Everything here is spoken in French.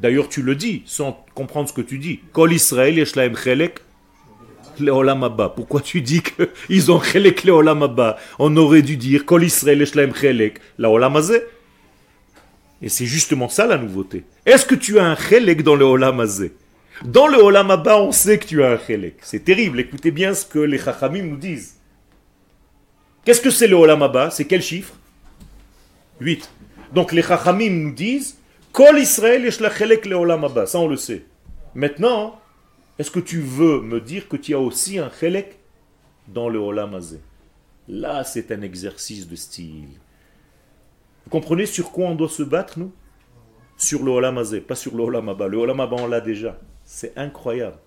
D'ailleurs, tu le dis sans comprendre ce que tu dis. Kol Israël yeshlaem chelek Pourquoi tu dis qu'ils ont chelek leolam On aurait dû dire Kol Israël yeshlaem chelek leolam Et c'est justement ça la nouveauté. Est-ce que tu as un chelek dans le olam Dans le olam on sait que tu as un chelek. C'est terrible. Écoutez bien ce que les chachamim nous disent. Qu'est-ce que c'est le olam C'est quel chiffre? 8. Donc les chachamim nous disent Israël le Ça, on le sait. Maintenant, est-ce que tu veux me dire que tu as aussi un chelek dans le Olam Là, c'est un exercice de style. Vous comprenez sur quoi on doit se battre, nous? Sur le Olam pas sur le Olam Le Olam on l'a déjà. C'est incroyable.